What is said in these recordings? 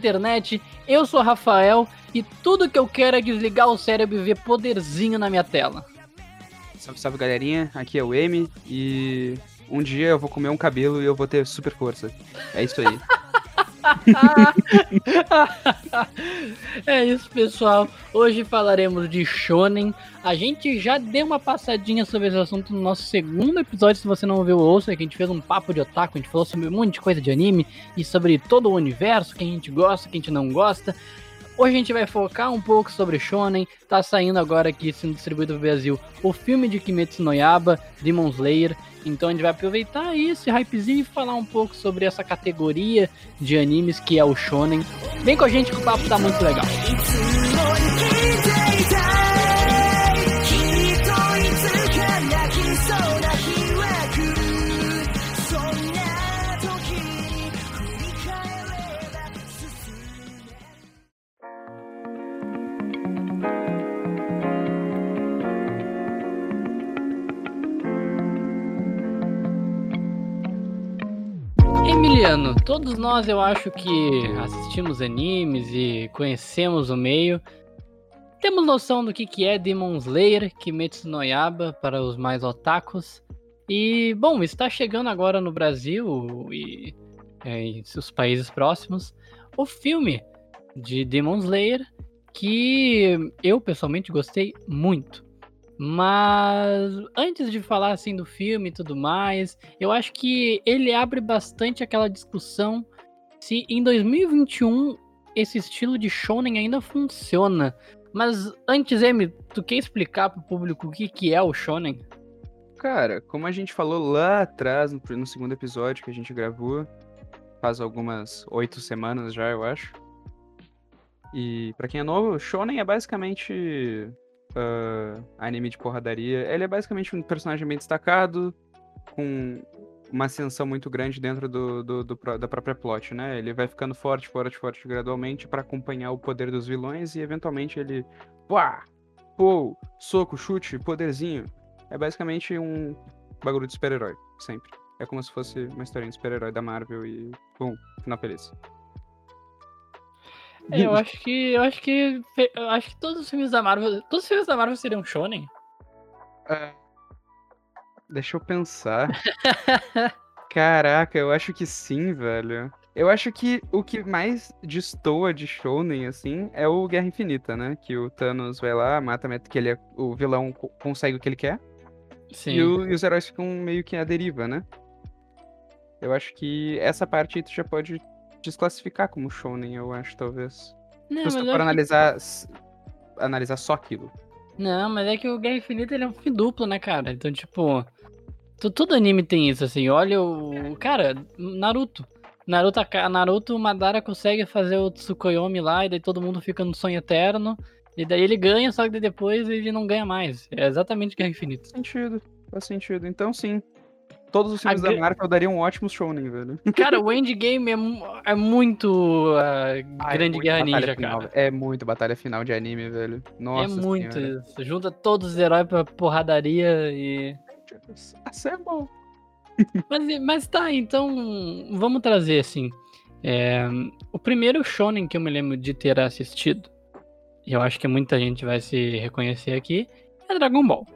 internet. Eu sou Rafael e tudo que eu quero é desligar o cérebro e ver poderzinho na minha tela. Salve, salve galerinha, aqui é o M e um dia eu vou comer um cabelo e eu vou ter super força. É isso aí. é isso, pessoal. Hoje falaremos de Shonen. A gente já deu uma passadinha sobre esse assunto no nosso segundo episódio. Se você não ouviu, ouça. Que a gente fez um papo de otaku. A gente falou sobre um monte de coisa de anime e sobre todo o universo, que a gente gosta, que a gente não gosta. Hoje a gente vai focar um pouco sobre Shonen. Tá saindo agora aqui, sendo distribuído no Brasil, o filme de Kimetsu no Yaba, Demon Slayer. Então a gente vai aproveitar esse hypezinho e falar um pouco sobre essa categoria de animes que é o Shonen. Vem com a gente que o papo tá muito legal. Emiliano, todos nós eu acho que assistimos animes e conhecemos o meio. Temos noção do que, que é Demon Slayer, Kimetsu no Yaba para os mais otakus. E, bom, está chegando agora no Brasil e é, em seus países próximos o filme de Demon Slayer que eu pessoalmente gostei muito. Mas antes de falar assim do filme e tudo mais, eu acho que ele abre bastante aquela discussão se em 2021 esse estilo de shonen ainda funciona. Mas antes, Emi, tu quer explicar pro público o que, que é o shonen? Cara, como a gente falou lá atrás, no, no segundo episódio que a gente gravou, faz algumas oito semanas já, eu acho. E para quem é novo, shonen é basicamente uh, anime de porradaria. Ele é basicamente um personagem bem destacado, com uma ascensão muito grande dentro do, do, do, da própria plot, né? Ele vai ficando forte, forte, forte gradualmente para acompanhar o poder dos vilões e eventualmente ele. Pá! Pô! Soco, chute, poderzinho. É basicamente um bagulho de super-herói, sempre. É como se fosse uma história de super-herói da Marvel e. Bum, final feliz. É, eu acho que. Eu acho que. Eu acho que todos os filmes da Marvel. Todos os filmes da Marvel seriam shonen. É, deixa eu pensar. Caraca, eu acho que sim, velho. Eu acho que o que mais destoa de Shonen, assim, é o Guerra Infinita, né? Que o Thanos vai lá, mata, que ele é, o vilão consegue o que ele quer. Sim. E, o, e, os heróis ficam meio que à deriva, né? Eu acho que essa parte tu já pode desclassificar como shonen, eu acho, talvez. Não, Se for analisar, que... analisar só aquilo. Não, mas é que o Guerra Infinita ele é um fim duplo, né, cara? Então, tipo, todo anime tem isso, assim. Olha o. Cara, Naruto. Naruto, Naruto, Madara consegue fazer o Tsukuyomi lá, e daí todo mundo fica no sonho eterno. E daí ele ganha, só que depois ele não ganha mais. É exatamente Guerra Infinita. Faz sentido, faz sentido. Então sim, Todos os filmes a da Marvel dariam um ótimo shonen, velho. Cara, o Endgame é, é muito uh, ah, Grande é Guerra Ninja, final, cara. É muito batalha final de anime, velho. Nossa É muito senhora. isso. Junta todos os heróis pra porradaria e... Assemble! mas, mas tá, então vamos trazer assim. É, o primeiro shonen que eu me lembro de ter assistido, e eu acho que muita gente vai se reconhecer aqui, é Dragon Ball.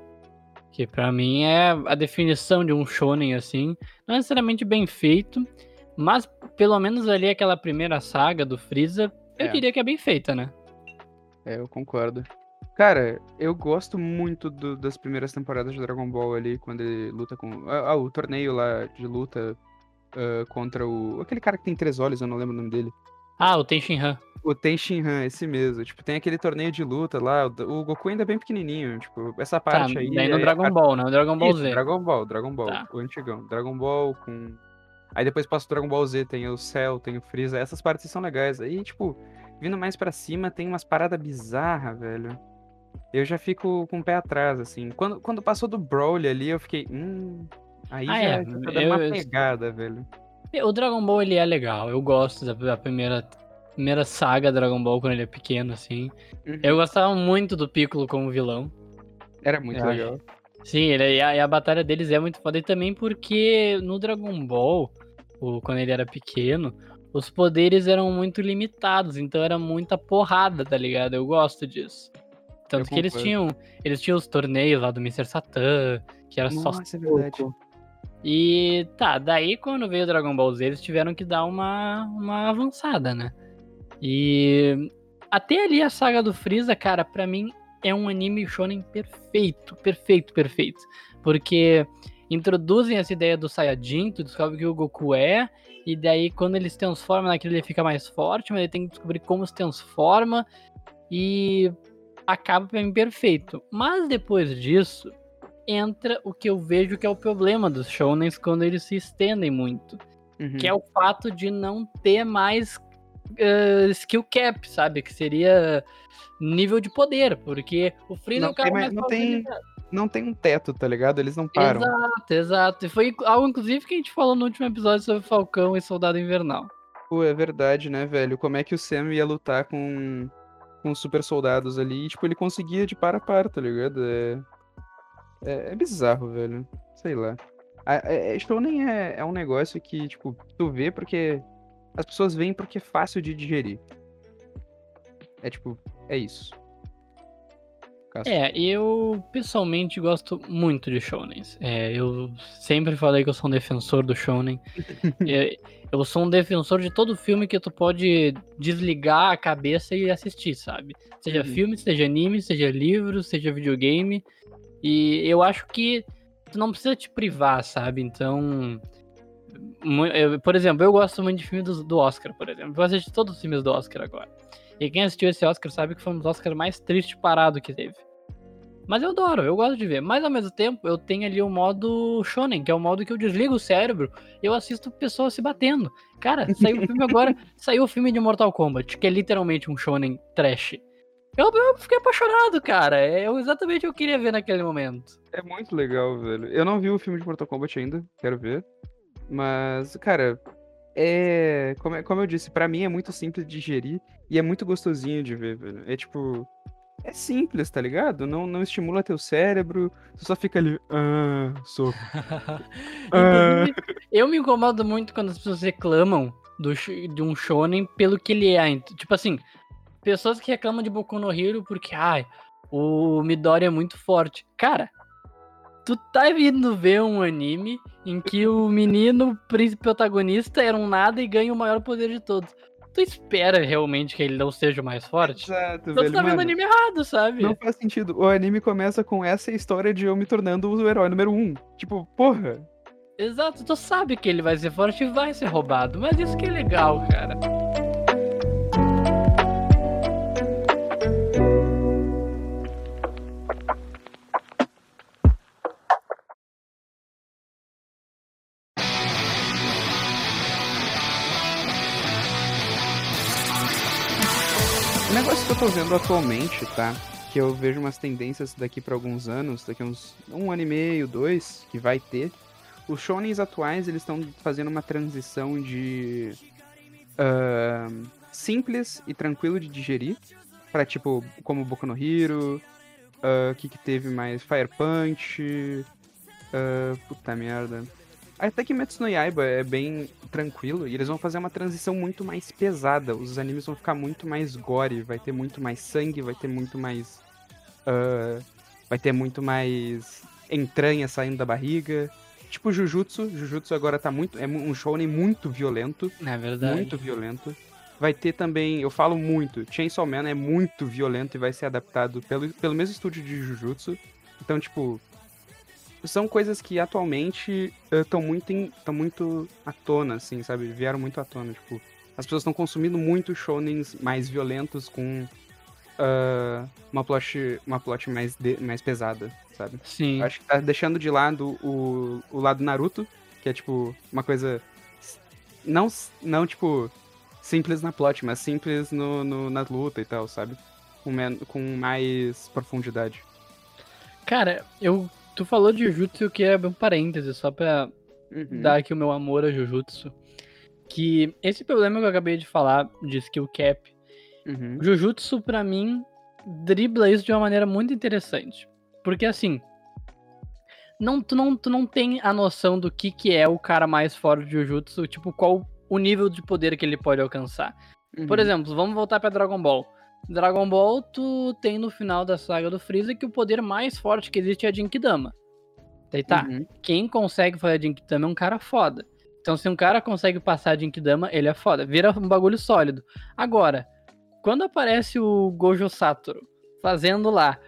Que para mim é a definição de um shonen assim, não necessariamente bem feito, mas pelo menos ali aquela primeira saga do Freeza, eu é. diria que é bem feita, né? É, eu concordo. Cara, eu gosto muito do, das primeiras temporadas de Dragon Ball ali, quando ele luta com. Ah, ah o torneio lá de luta uh, contra o. Aquele cara que tem três olhos, eu não lembro o nome dele. Ah, o Ten Shinhan. O Ten Shinhan, esse mesmo. Tipo, tem aquele torneio de luta lá. O Goku ainda é bem pequenininho. Tipo, essa tá, parte tá, aí. Daí no Dragon Ball, né? O Dragon Ball Isso, Z. Dragon Ball, Dragon Ball. Tá. O antigão. Dragon Ball com. Aí depois passa o Dragon Ball Z, tem o Cell, tem o Freeza. Essas partes são legais. Aí, tipo, vindo mais pra cima, tem umas paradas bizarras, velho. eu já fico com o pé atrás, assim. Quando, quando passou do Broly ali, eu fiquei. Hum. Aí Ah, já, é, já tá dando eu- uma eu- pegada, velho. O Dragon Ball ele é legal. Eu gosto da, primeira, primeira saga Dragon Ball quando ele é pequeno, assim. Uhum. Eu gostava muito do Piccolo como vilão. Era muito eu legal. Sim, ele, e, a, e a batalha deles é muito foda. E também porque no Dragon Ball, o, quando ele era pequeno, os poderes eram muito limitados. Então era muita porrada, tá ligado? Eu gosto disso. Tanto Eu que eles tinham, eles tinham os torneios lá do Mr. Satan, que era só Nossa, é verdade. soco. E tá, daí quando veio o Dragon Ball Z, eles tiveram que dar uma, uma avançada, né? E até ali a saga do Freeza, cara, pra mim é um anime shonen perfeito, perfeito, perfeito. Porque introduzem essa ideia do Saiyajin, tu descobre que o Goku é, e daí quando ele se transforma naquilo ele fica mais forte, mas ele tem que descobrir como se transforma, e acaba pra mim perfeito. Mas depois disso, entra o que eu vejo que é o problema dos shonens quando eles se estendem muito, Uhum. que é o fato de não ter mais eh, skill cap, sabe? Que seria nível de poder, porque o Freeza Não é o cara tem mais- não tem-. Não tem um teto, tá ligado? Eles não param. Exato, exato. E foi algo, inclusive, que a gente falou no último episódio sobre Falcão e Soldado Invernal. Pô, é verdade, né, velho? Como é que o Sam ia lutar com, com os super soldados ali? E, tipo, ele conseguia de par a par, tá ligado? É, é, é bizarro, velho. Sei lá. A, é, é- Shonen é, é um negócio que, tipo, tu vê porque. As pessoas veem porque é fácil de digerir. É tipo, é isso. Cássio. É, eu pessoalmente gosto muito de shounens. É, eu sempre falei que eu sou um defensor do shounen. É, eu sou um defensor de todo filme que tu pode desligar a cabeça e assistir, sabe? Seja Uhum. filme, seja anime, seja livro, seja videogame. E eu acho que tu não precisa te privar, sabe? Então, eu- por exemplo, eu gosto muito de filme do, do Oscar, por exemplo. Eu vou assistir todos os filmes do Oscar agora. E quem assistiu esse Oscar sabe que foi um dos Oscars mais tristes parado que teve. Mas eu adoro, eu gosto de ver. Mas ao mesmo tempo, eu tenho ali o modo shonen, que é o modo que eu desligo o cérebro e eu assisto pessoas se batendo. Cara, saiu o filme agora, saiu o filme de Mortal Kombat, que é literalmente um shonen trash. Eu, eu fiquei apaixonado, cara. É exatamente o que eu queria ver naquele momento. É muito legal, velho. Eu não vi o filme de Mortal Kombat ainda, quero ver. Mas, cara, é. Como, é- como eu disse, pra mim é muito simples de digerir e é muito gostosinho de ver, velho. É tipo. É simples, tá ligado? Não, não estimula teu cérebro, tu só fica ali. Ah, soco. Ah. Eu me incomodo muito quando as pessoas reclamam do, de um shonen pelo que ele é. Tipo assim, pessoas que reclamam de Boku no Hero porque, ai, o Midori é muito forte. Cara, tu tá vindo ver um anime em que o menino príncipe protagonista era um nada e ganha o maior poder de todos. Tu espera realmente que ele não seja o mais forte? Exato, Então tu velho. tá vendo Mano, anime errado, sabe? não faz sentido. O anime começa com essa história de eu me tornando o herói número um. Tipo, porra. Exato, tu sabe que ele vai ser forte e vai ser roubado, mas isso que é legal, cara. O negócio que eu tô vendo atualmente, tá? Que eu vejo umas tendências daqui pra alguns anos, daqui uns um ano e meio, dois, que vai ter. Os shonens atuais, eles estão fazendo uma transição de ahn, simples e tranquilo de digerir, pra tipo, como Boku no Hero, o que que teve mais? Fire Punch, ah, puta merda. Até que Metsu no Yaiba é bem tranquilo e eles vão fazer uma transição muito mais pesada. Os animes vão ficar muito mais gore, vai ter muito mais sangue, vai ter muito mais. ah, vai ter muito mais entranha saindo da barriga. Tipo Jujutsu. Jujutsu agora tá muito. É um shonen muito violento. É verdade. Muito violento. Vai ter também, eu falo muito, Chainsaw Man é muito violento e vai ser adaptado pelo, pelo mesmo estúdio de Jujutsu. Então, tipo, são coisas que atualmente estão muito, em- tão muito à tona, assim, sabe? Vieram muito à tona, tipo, as pessoas estão consumindo muito shonens mais violentos com ah, uma plot, uma plot mais, de- mais pesada, sabe? Sim. Acho que tá deixando de lado o, o lado Naruto, que é tipo uma coisa. Não, não tipo, simples na plot, mas simples no, no- na luta e tal, sabe? com, com mais profundidade. Cara, eu. Tu falou de Jujutsu, que é um parêntese, só pra Uhum. dar aqui o meu amor a Jujutsu. Que esse problema que eu acabei de falar, de skill cap, Uhum. Jujutsu, pra mim, dribla isso de uma maneira muito interessante. Porque assim. Não, tu, não, tu não tem a noção do que, que é o cara mais forte de Jujutsu, tipo, qual o nível de poder que ele pode alcançar. Por Uhum. exemplo, vamos voltar pra Dragon Ball. Dragon Ball, tu tem no final da saga do Freeza que o poder mais forte que existe é a Jinkidama. Daí tá, Uhum. quem consegue fazer a Jinkidama é um cara foda. Então, se um cara consegue passar a Jinkidama, ele é foda. Vira um bagulho sólido. Agora, quando aparece o Gojo Satoru fazendo lá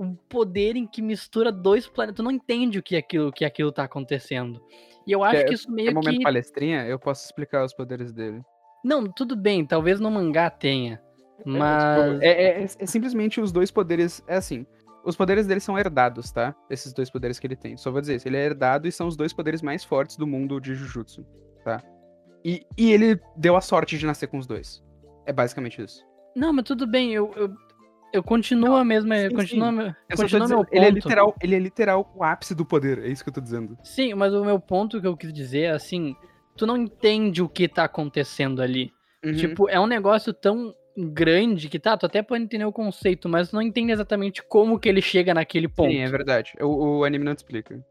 um poder em que mistura dois planetas, tu não entende o que aquilo, que aquilo tá acontecendo. E eu acho É- que isso É meio momento que. palestrinha, eu posso explicar os poderes dele. Não, tudo bem, talvez no mangá tenha. É, Mas. tipo, é, é- é simplesmente os dois poderes. É assim. Os poderes dele são herdados, tá? Esses dois poderes que ele tem. Só vou dizer isso. Ele é herdado e são os dois poderes mais fortes do mundo de Jujutsu, tá? E, e ele deu a sorte de nascer com os dois. É basicamente isso. Não, mas tudo bem, eu, eu, eu continuo a mesma. sim, continua sim. Eu continua dizendo, meu ponto. ele, é literal, ele é literal o ápice do poder. É isso que eu tô dizendo. Sim, mas o meu ponto que eu quis dizer é assim: tu não entende o que tá acontecendo ali. Uhum. Tipo, é um negócio tão grande que tá, tu até pode entender o conceito, mas não entende exatamente como que ele chega naquele ponto. Sim, é verdade. O, o anime não te explica.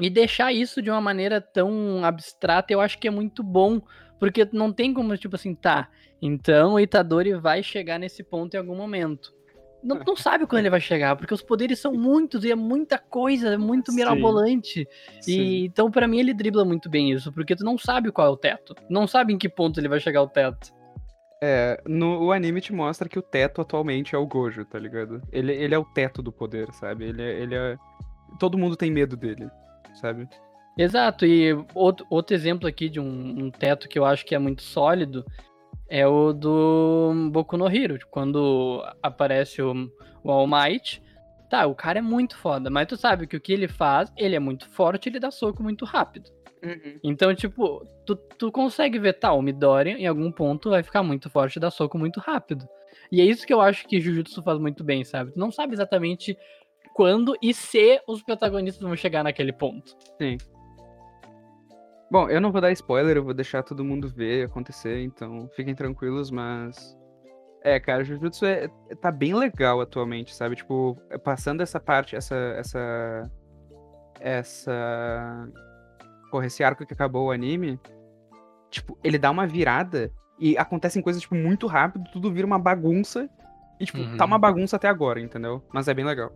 E deixar isso de uma maneira tão abstrata, eu acho que é muito bom, porque não tem como, tipo assim, tá, então o Itadori vai chegar nesse ponto em algum momento. Não, não sabe quando ele vai chegar, porque os poderes são muitos e é muita coisa, é muito mirabolante. Sim. E então, pra mim, ele dribla muito bem isso, porque tu não sabe qual é o teto. Não sabe em que ponto ele vai chegar o teto. É, no o anime te mostra que o teto atualmente é o Gojo, tá ligado? Ele, ele é o teto do poder, sabe? Ele é, ele é. Todo mundo tem medo dele, sabe? Exato, e outro, outro exemplo aqui de um, um teto que eu acho que é muito sólido é o do Boku no Hero, quando aparece o, o All Might. Tá, o cara é muito foda, mas tu sabe que o que ele faz, ele é muito forte, ele dá soco muito rápido. Então, tipo, tu, tu consegue ver, tá, o Midoriya em algum ponto vai ficar muito forte e dar soco muito rápido. E é isso que eu acho que Jujutsu faz muito bem, sabe? Tu não sabe exatamente quando e se os protagonistas vão chegar naquele ponto. Bom, eu não vou dar spoiler, eu vou deixar todo mundo ver acontecer, então fiquem tranquilos, mas. É, cara, Jujutsu é, tá bem legal atualmente, sabe? Tipo, passando essa parte, essa. Essa. Essa. Porra, esse arco que acabou o anime. Tipo, ele dá uma virada e acontecem coisas, tipo, muito rápido, tudo vira uma bagunça. E, tipo, tá Uhum. uma bagunça até agora, entendeu? Mas é bem legal.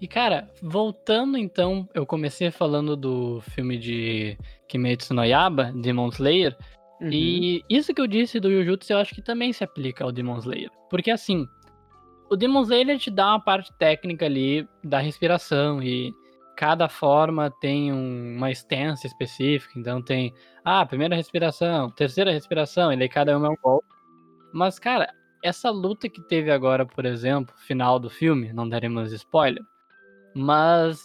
E cara, voltando então, eu comecei falando do filme de Kimetsu no Yaba, Demon Slayer, Uhum. e isso que eu disse do Jujutsu eu acho que também se aplica ao Demon Slayer. Porque assim, o Demon Slayer te dá uma parte técnica ali da respiração e cada forma tem um- uma stance específica, então tem, ah, primeira respiração, terceira respiração, e daí cada uma é um golpe. Mas cara, essa luta que teve agora, por exemplo, final do filme, não daremos spoiler, mas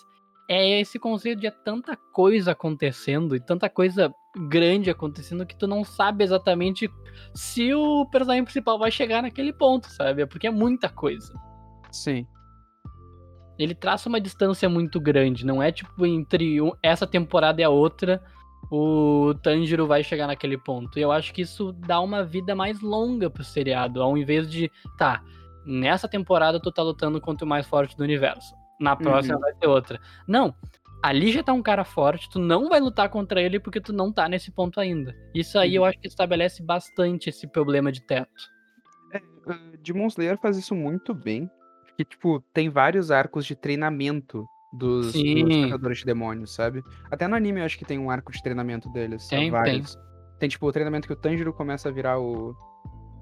é esse conceito de é tanta coisa acontecendo e tanta coisa grande acontecendo que tu não sabe exatamente se o personagem principal vai chegar naquele ponto, sabe? É Porque é muita coisa. Sim. Ele traça uma distância muito grande, não é tipo entre essa temporada e a outra o Tanjiro vai chegar naquele ponto. E eu acho que isso dá uma vida mais longa pro seriado, ao invés de, tá, nessa temporada tu tá lutando contra o mais forte do universo. Na próxima Uhum. vai ter outra. Não. Ali já tá um cara forte, tu não vai lutar contra ele porque tu não tá nesse ponto ainda. Isso aí eu acho que estabelece bastante esse problema de teto. Uh, Demon Slayer faz isso muito bem. Porque, tipo, tem vários arcos de treinamento dos, dos caçadores de demônios, sabe? Até no anime eu acho que tem um arco de treinamento deles. Tem, tem. vários. Tem, tipo, o treinamento que o Tanjiro começa a virar o,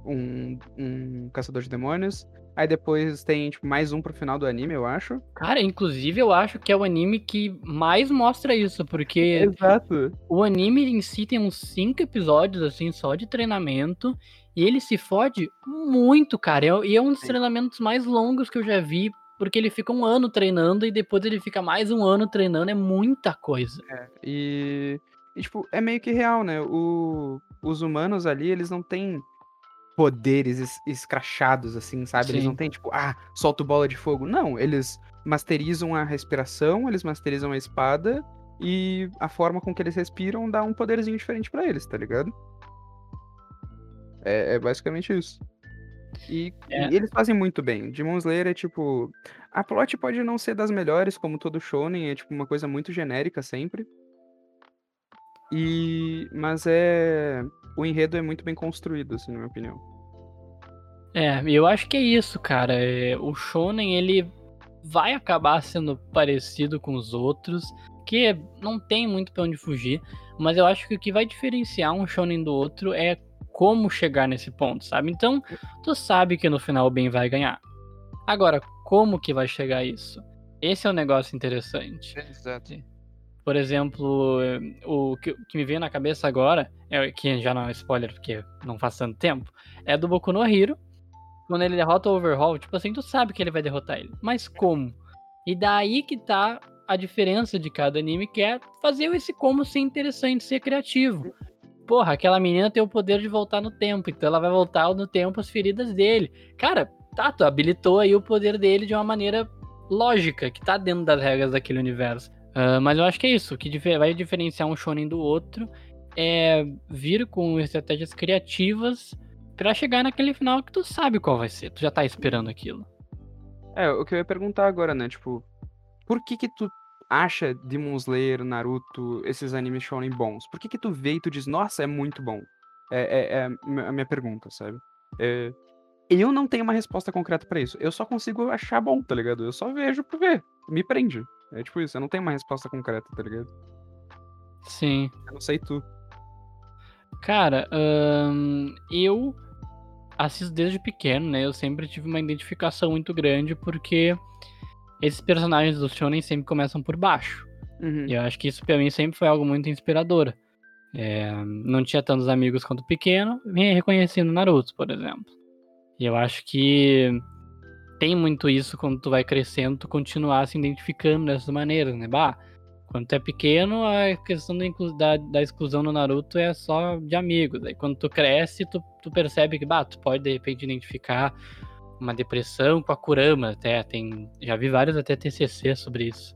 um, um caçador de demônios. Aí depois tem, tipo, mais um pro final do anime, eu acho. Cara, inclusive eu acho que é o anime que mais mostra isso, porque Exato. o anime em si tem uns cinco episódios, assim, só de treinamento, e ele se fode muito, cara. É- E é um dos Sim. treinamentos mais longos que eu já vi, porque ele fica um ano treinando e depois ele fica mais um ano treinando, é muita coisa. E, e, tipo, é meio que real, né? O, os humanos ali, eles não têm poderes es- escrachados, assim, sabe? Eles Sim. não têm, tipo, ah, solta bola de fogo. Não, eles masterizam a respiração, eles masterizam a espada e a forma com que eles respiram dá um poderzinho diferente pra eles, tá ligado? É, é basicamente isso. E, É. e eles fazem muito bem. Demon Slayer é tipo. A plot pode não ser das melhores, como todo shonen, é tipo uma coisa muito genérica sempre. E. Mas é. O enredo é muito bem construído, assim, na minha opinião. É, eu acho que é isso, cara. É, o Shonen, ele vai acabar sendo parecido com os outros, que não tem muito pra onde fugir, mas eu acho que o que vai diferenciar um Shonen do outro é como chegar nesse ponto, sabe? Então, tu sabe que no final o bem vai ganhar. Agora, como que vai chegar a isso? Esse é um negócio interessante. Exato. Por exemplo, o que, que me veio na cabeça agora, é, que já não é spoiler porque não faz tanto tempo, é do Boku no Hero. Quando ele derrota o Overhaul, tipo assim, tu sabe que ele vai derrotar ele. Mas como? E daí que tá a diferença de cada anime, que é fazer esse como ser interessante, ser criativo. Porra, aquela menina tem o poder de voltar no tempo, então ela vai voltar no tempo as feridas dele. Cara, tá, tu habilitou aí o poder dele de uma maneira lógica, que tá dentro das regras daquele universo. Ah, mas eu acho que é isso. O que vai diferenciar um shonen do outro é vir com estratégias criativas pra chegar naquele final que tu sabe qual vai ser. Tu já tá esperando aquilo. É, o que eu ia perguntar agora, né? Tipo, por que que tu acha Demon Slayer, Naruto, esses animes shonen bons? Por que que tu vê e tu diz, nossa, é muito bom? É, é- é a minha pergunta, sabe? É, Eu não tenho uma resposta concreta pra isso. Eu só consigo achar bom, tá ligado? Eu só vejo por ver. Me prende. É tipo isso, eu não tenho uma resposta concreta, tá ligado? Sim. Eu não sei tu. Cara, ahn, eu assisto desde pequeno, né? Eu sempre tive uma identificação muito grande porque esses personagens do Shonen sempre começam por baixo. Uhum. E eu acho que isso pra mim sempre foi algo muito inspirador. É, não tinha tantos amigos quanto pequeno, me reconheci no Naruto, por exemplo. E eu acho que tem muito isso quando tu vai crescendo, tu continuar se identificando dessas maneiras, né? Bah, quando tu é pequeno, a questão da, da exclusão no Naruto é só de amigos. Aí quando tu cresce, tu, tu percebe que, bah, tu pode de repente identificar uma depressão com a Kurama, até tem, já vi vários até TCC sobre isso.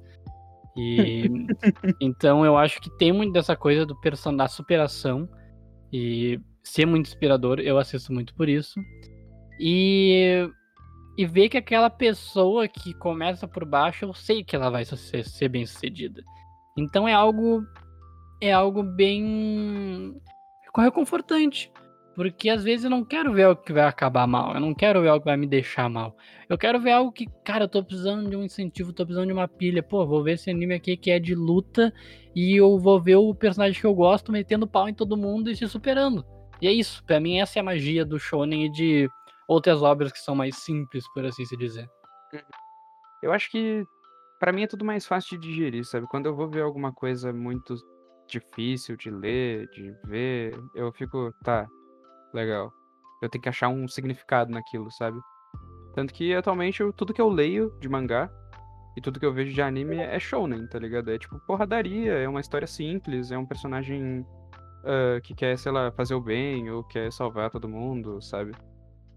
E então eu acho que tem muito dessa coisa do person da superação e ser muito inspirador, eu assisto muito por isso. E e ver que aquela pessoa que começa por baixo, eu sei que ela vai ser, ser bem sucedida. Então é algo é algo bem reconfortante. Porque às vezes eu não quero ver algo que vai acabar mal. Eu não quero ver algo que vai me deixar mal. Eu quero ver algo que, cara, eu tô precisando de um incentivo, tô precisando de uma pilha. Pô, vou ver esse anime aqui que é de luta e eu vou ver o personagem que eu gosto metendo pau em todo mundo e se superando. E é isso. Pra mim, essa é a magia do shonen e de outras obras que são mais simples, por assim se dizer. Eu acho que pra mim é tudo mais fácil de digerir, sabe? Quando eu vou ver alguma coisa muito difícil de ler, de ver, eu fico, tá, legal. Eu tenho que achar um significado naquilo, sabe? Tanto que atualmente eu- tudo que eu leio de mangá e tudo que eu vejo de anime é shounen, tá ligado? É tipo porradaria, é uma história simples, é um personagem ah, que quer, sei lá, fazer o bem ou quer salvar todo mundo, sabe?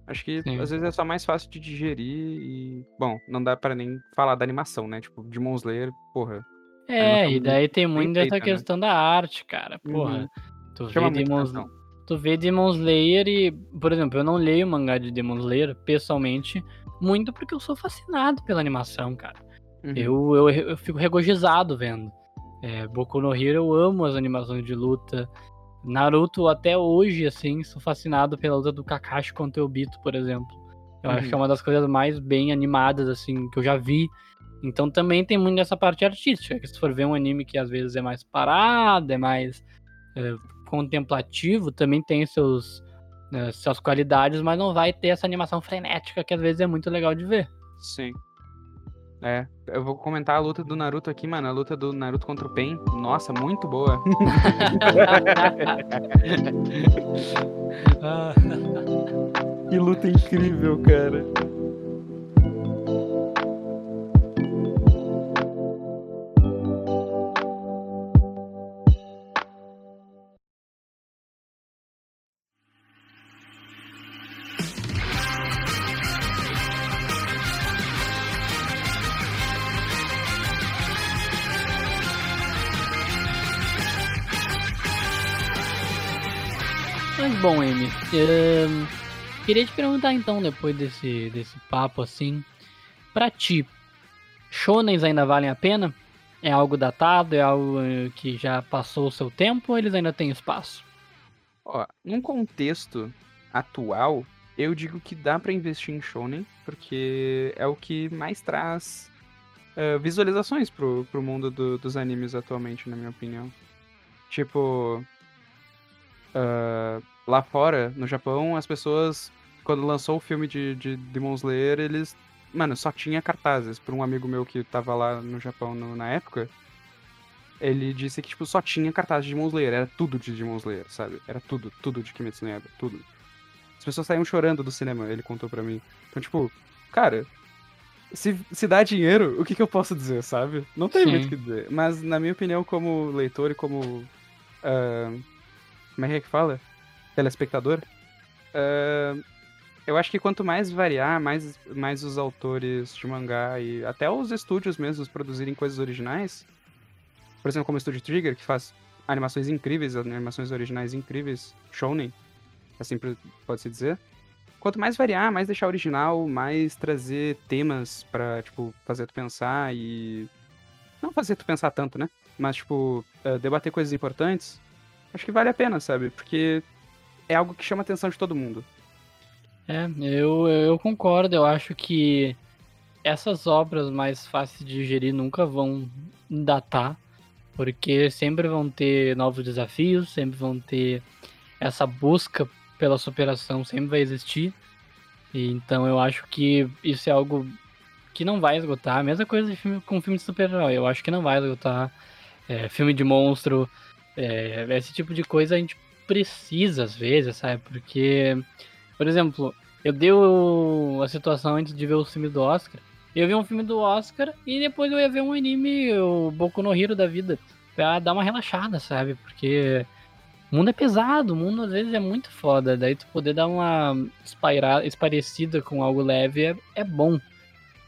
Acho que Sim. às vezes é só mais fácil de digerir e. Bom, não dá pra nem falar da animação, né? Tipo, Demon Slayer, porra. É, e daí tem muito dessa feita, né? questão da arte, cara. Porra, Uhum. tu Chama vê Demon, atenção. tu vê Demon Slayer e, por exemplo, eu não leio mangá de Demon Slayer pessoalmente, muito porque eu sou fascinado pela animação, cara. Uhum. Eu, eu, eu fico regozijado vendo. É, Boku no Hero, eu amo as animações de luta. Naruto, até hoje, assim, sou fascinado pela luta do Kakashi contra o Obito, por exemplo. Eu acho Uhum. que é uma das coisas mais bem animadas, assim, que eu já vi. Então também tem muito dessa parte artística, que se for ver um anime que às vezes é mais parado, é mais é, contemplativo, também tem seus, é, suas qualidades, mas não vai ter essa animação frenética que às vezes é muito legal de ver. Sim. É, eu vou comentar a luta do Naruto aqui, mano. A luta do Naruto contra o Pen. Nossa, muito boa. que luta incrível, cara. Queria te perguntar então, depois desse, desse papo assim, pra ti, shonens ainda valem a pena? É algo datado? É algo eh, que já passou o seu tempo ou eles ainda têm espaço? Ó, num contexto atual, eu digo que dá para investir em shonen, porque é o que mais traz uh, visualizações pro, pro mundo do, dos animes atualmente, na minha opinião. Tipo, uh, lá fora, no Japão, as pessoas, quando lançou o filme de, de Demon Slayer, eles, mano, só tinha cartazes. Por um amigo meu que tava lá no Japão no, na época, ele disse que, tipo, só tinha cartazes de Demon Slayer, era tudo de Demon Slayer, sabe? Era tudo, tudo de Kimetsu no Yaiba, tudo. As pessoas saíam chorando do cinema, ele contou pra mim. Então, tipo, cara, se, se dá dinheiro, o que, que eu posso dizer, sabe? Não tem Sim. muito o que dizer. Mas, na minha opinião, como leitor e como. Uh, como é que fala? Telespectador. Uh, eu acho que quanto mais variar, mais, mais os autores de mangá e até os estúdios mesmos produzirem coisas originais. Por exemplo, como o Studio Trigger, que faz animações incríveis, animações originais incríveis, shonen, assim pode-se dizer quanto mais variar, mais deixar original, mais trazer temas pra, tipo, fazer tu pensar e. Não fazer tu pensar tanto, né? Mas, tipo, uh, debater coisas importantes, acho que vale a pena, sabe? Porque é algo que chama a atenção de todo mundo. É, eu, eu concordo, eu acho que essas obras mais fáceis de digerir nunca vão datar, porque sempre vão ter novos desafios, sempre vão ter essa busca pela superação sempre vai existir. E, então eu acho que isso é algo que não vai esgotar. A mesma coisa de filme, com filme de super-herói. Eu acho que não vai esgotar. É, filme de monstro. É, esse tipo de coisa a gente precisa às vezes, sabe? Porque, por exemplo, eu dei a situação antes de ver o filme do Oscar. Eu vi um filme do Oscar e depois eu ia ver um anime, o Boku no Hero da vida, pra dar uma relaxada, sabe? Porque o mundo é pesado, o mundo às vezes é muito foda. Daí tu poder dar uma esparecida com algo leve é, é bom.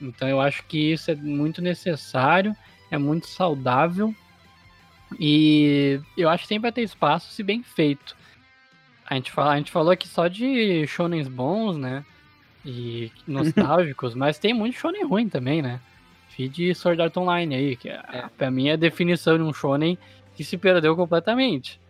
Então eu acho que isso é muito necessário, é muito saudável. E eu acho que sempre vai ter espaço se bem feito. A gente, fala, a gente falou aqui só de shonens bons, né? E nostálgicos, mas tem muito shonen ruim também, né? Feed Sword Art Online aí, que é, é. pra mim é a definição de um shonen que se perdeu completamente.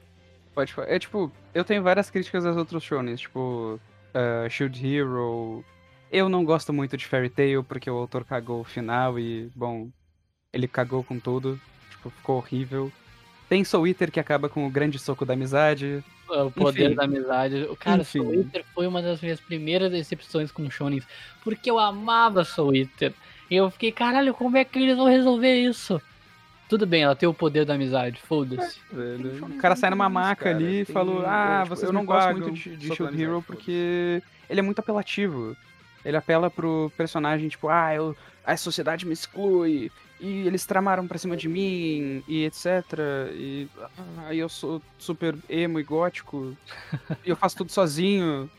Pode falar. É tipo, eu tenho várias críticas aos outros shonens, tipo, uh, Shield Hero. Eu não gosto muito de Fairy Tail porque o autor cagou o final e, bom, ele cagou com tudo. Tipo, ficou horrível. Tem Soul Eater que acaba com o grande soco da amizade. O poder Enfim. da amizade. O cara, Enfim. Soul Eater foi uma das minhas primeiras decepções com shonens, porque eu amava Soul Eater. E eu fiquei, caralho, como é que eles vão resolver isso? Tudo bem, ela tem o poder da amizade, foda-se. É, o cara sai numa maca ali e falou: Ah, tipo, vocês eu não gosto muito de, de Shield Hero porque ele é muito apelativo. Ele apela pro personagem, tipo, ah, eu, a sociedade me exclui, e eles tramaram pra cima de mim, e etc. E ah, eu sou super emo e gótico, e eu faço tudo sozinho.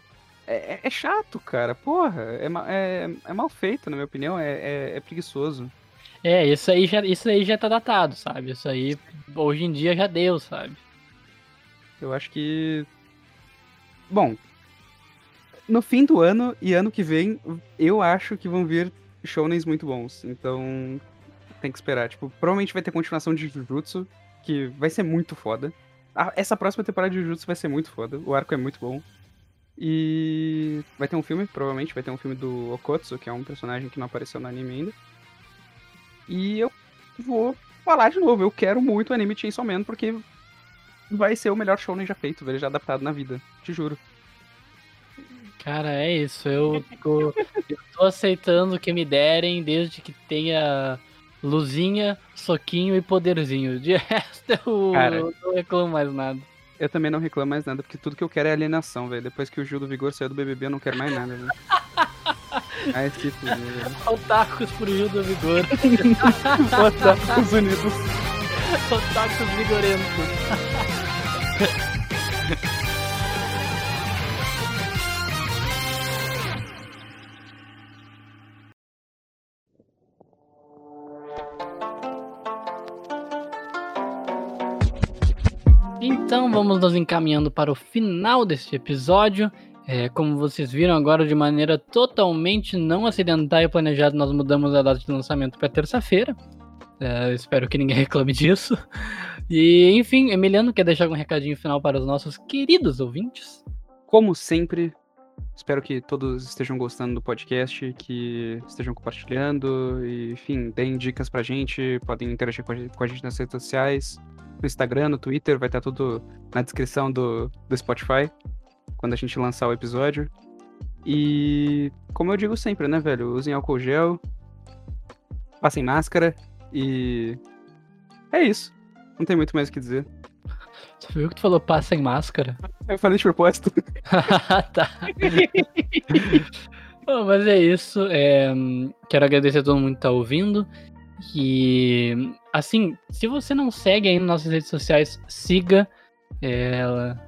É, é, é chato, cara, porra. É, é, é, mal feito, na minha opinião, é, é, é preguiçoso. É, isso aí já, isso aí já tá datado, sabe? Isso aí hoje em dia já deu, sabe? Eu acho que. Bom, no fim do ano e ano que vem, eu acho que vão vir shounens muito bons. Então, tem que esperar. Tipo, provavelmente vai ter continuação de Jujutsu, que vai ser muito foda. Essa próxima temporada de Jujutsu vai ser muito foda. O arco é muito bom. E vai ter um filme, provavelmente vai ter um filme do Okotsu, que é um personagem que não apareceu no anime ainda. E eu vou falar de novo, eu quero muito o anime Chainsaw Man, porque vai ser o melhor shonen já feito, velho, já adaptado na vida, te juro. Cara, é isso, eu tô, eu tô aceitando o que me derem, desde que tenha luzinha, soquinho e poderzinho. De resto, eu, Cara, não reclamo mais nada. Eu também não reclamo mais nada, porque tudo que eu quero é alienação, velho. Depois que o Gil do Vigor saiu do BBB, eu não quero mais nada, velho. Que fuder. Otakus pro Rio do Vigor. Otakus Unidos. Otakus vigorentos. Vamos nos encaminhando para o final deste episódio. É, como vocês viram agora, de maneira totalmente não acidental e planejada, nós mudamos a data de lançamento para terça-feira. É, espero que ninguém reclame disso. E, enfim, Emiliano, quer deixar algum recadinho final para os nossos queridos ouvintes? Como sempre, espero que todos estejam gostando do podcast, que estejam compartilhando, e, enfim, deem dicas pra gente, podem interagir com a gente, com a gente nas redes sociais, no Instagram, no Twitter, vai estar tudo na descrição do, do Spotify, quando a gente lançar o episódio. E, como eu digo sempre, né, velho, usem álcool gel, passem máscara e. É isso. Não tem muito mais o que dizer. Você viu que tu falou passa em máscara? Eu falei de propósito. tá. Bom, mas é isso. É, quero agradecer a todo mundo que tá ouvindo. E, assim, se você não segue aí nas nossas redes sociais, siga é,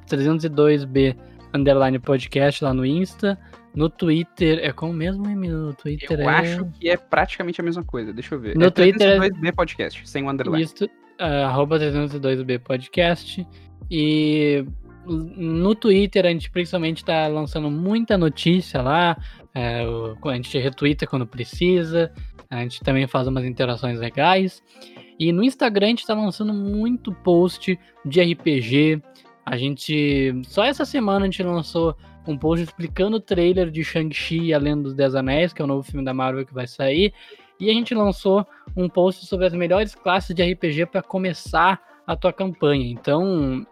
302B underline podcast lá no Insta. No Twitter, é como mesmo, Emílio? No Twitter eu é... acho que é praticamente a mesma coisa, deixa eu ver. No é Twitter é- 302B podcast, sem o underline. Isso, arroba 302B Podcast. E no Twitter a gente principalmente tá lançando muita notícia lá. é, a gente retweeta quando precisa. A gente também faz umas interações legais. E no Instagram a gente tá lançando muito post de RPG. A gente. Só essa semana a gente lançou um post explicando o trailer de Shang-Chi e a Lenda dos Dez Anéis, que é o novo filme da Marvel que vai sair. E a gente lançou um post sobre as melhores classes de RPG para começar a tua campanha. Então,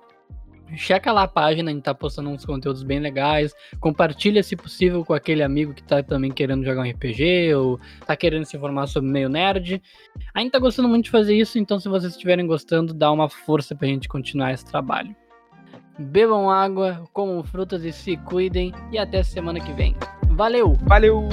checa lá a página, a gente tá postando uns conteúdos bem legais. Compartilha, se possível, com aquele amigo que tá também querendo jogar um RPG ou tá querendo se informar sobre meio nerd. A gente tá gostando muito de fazer isso, então se vocês estiverem gostando, dá uma força pra gente continuar esse trabalho. Bebam água, comam frutas e se cuidem. E até semana que vem. Valeu! Valeu!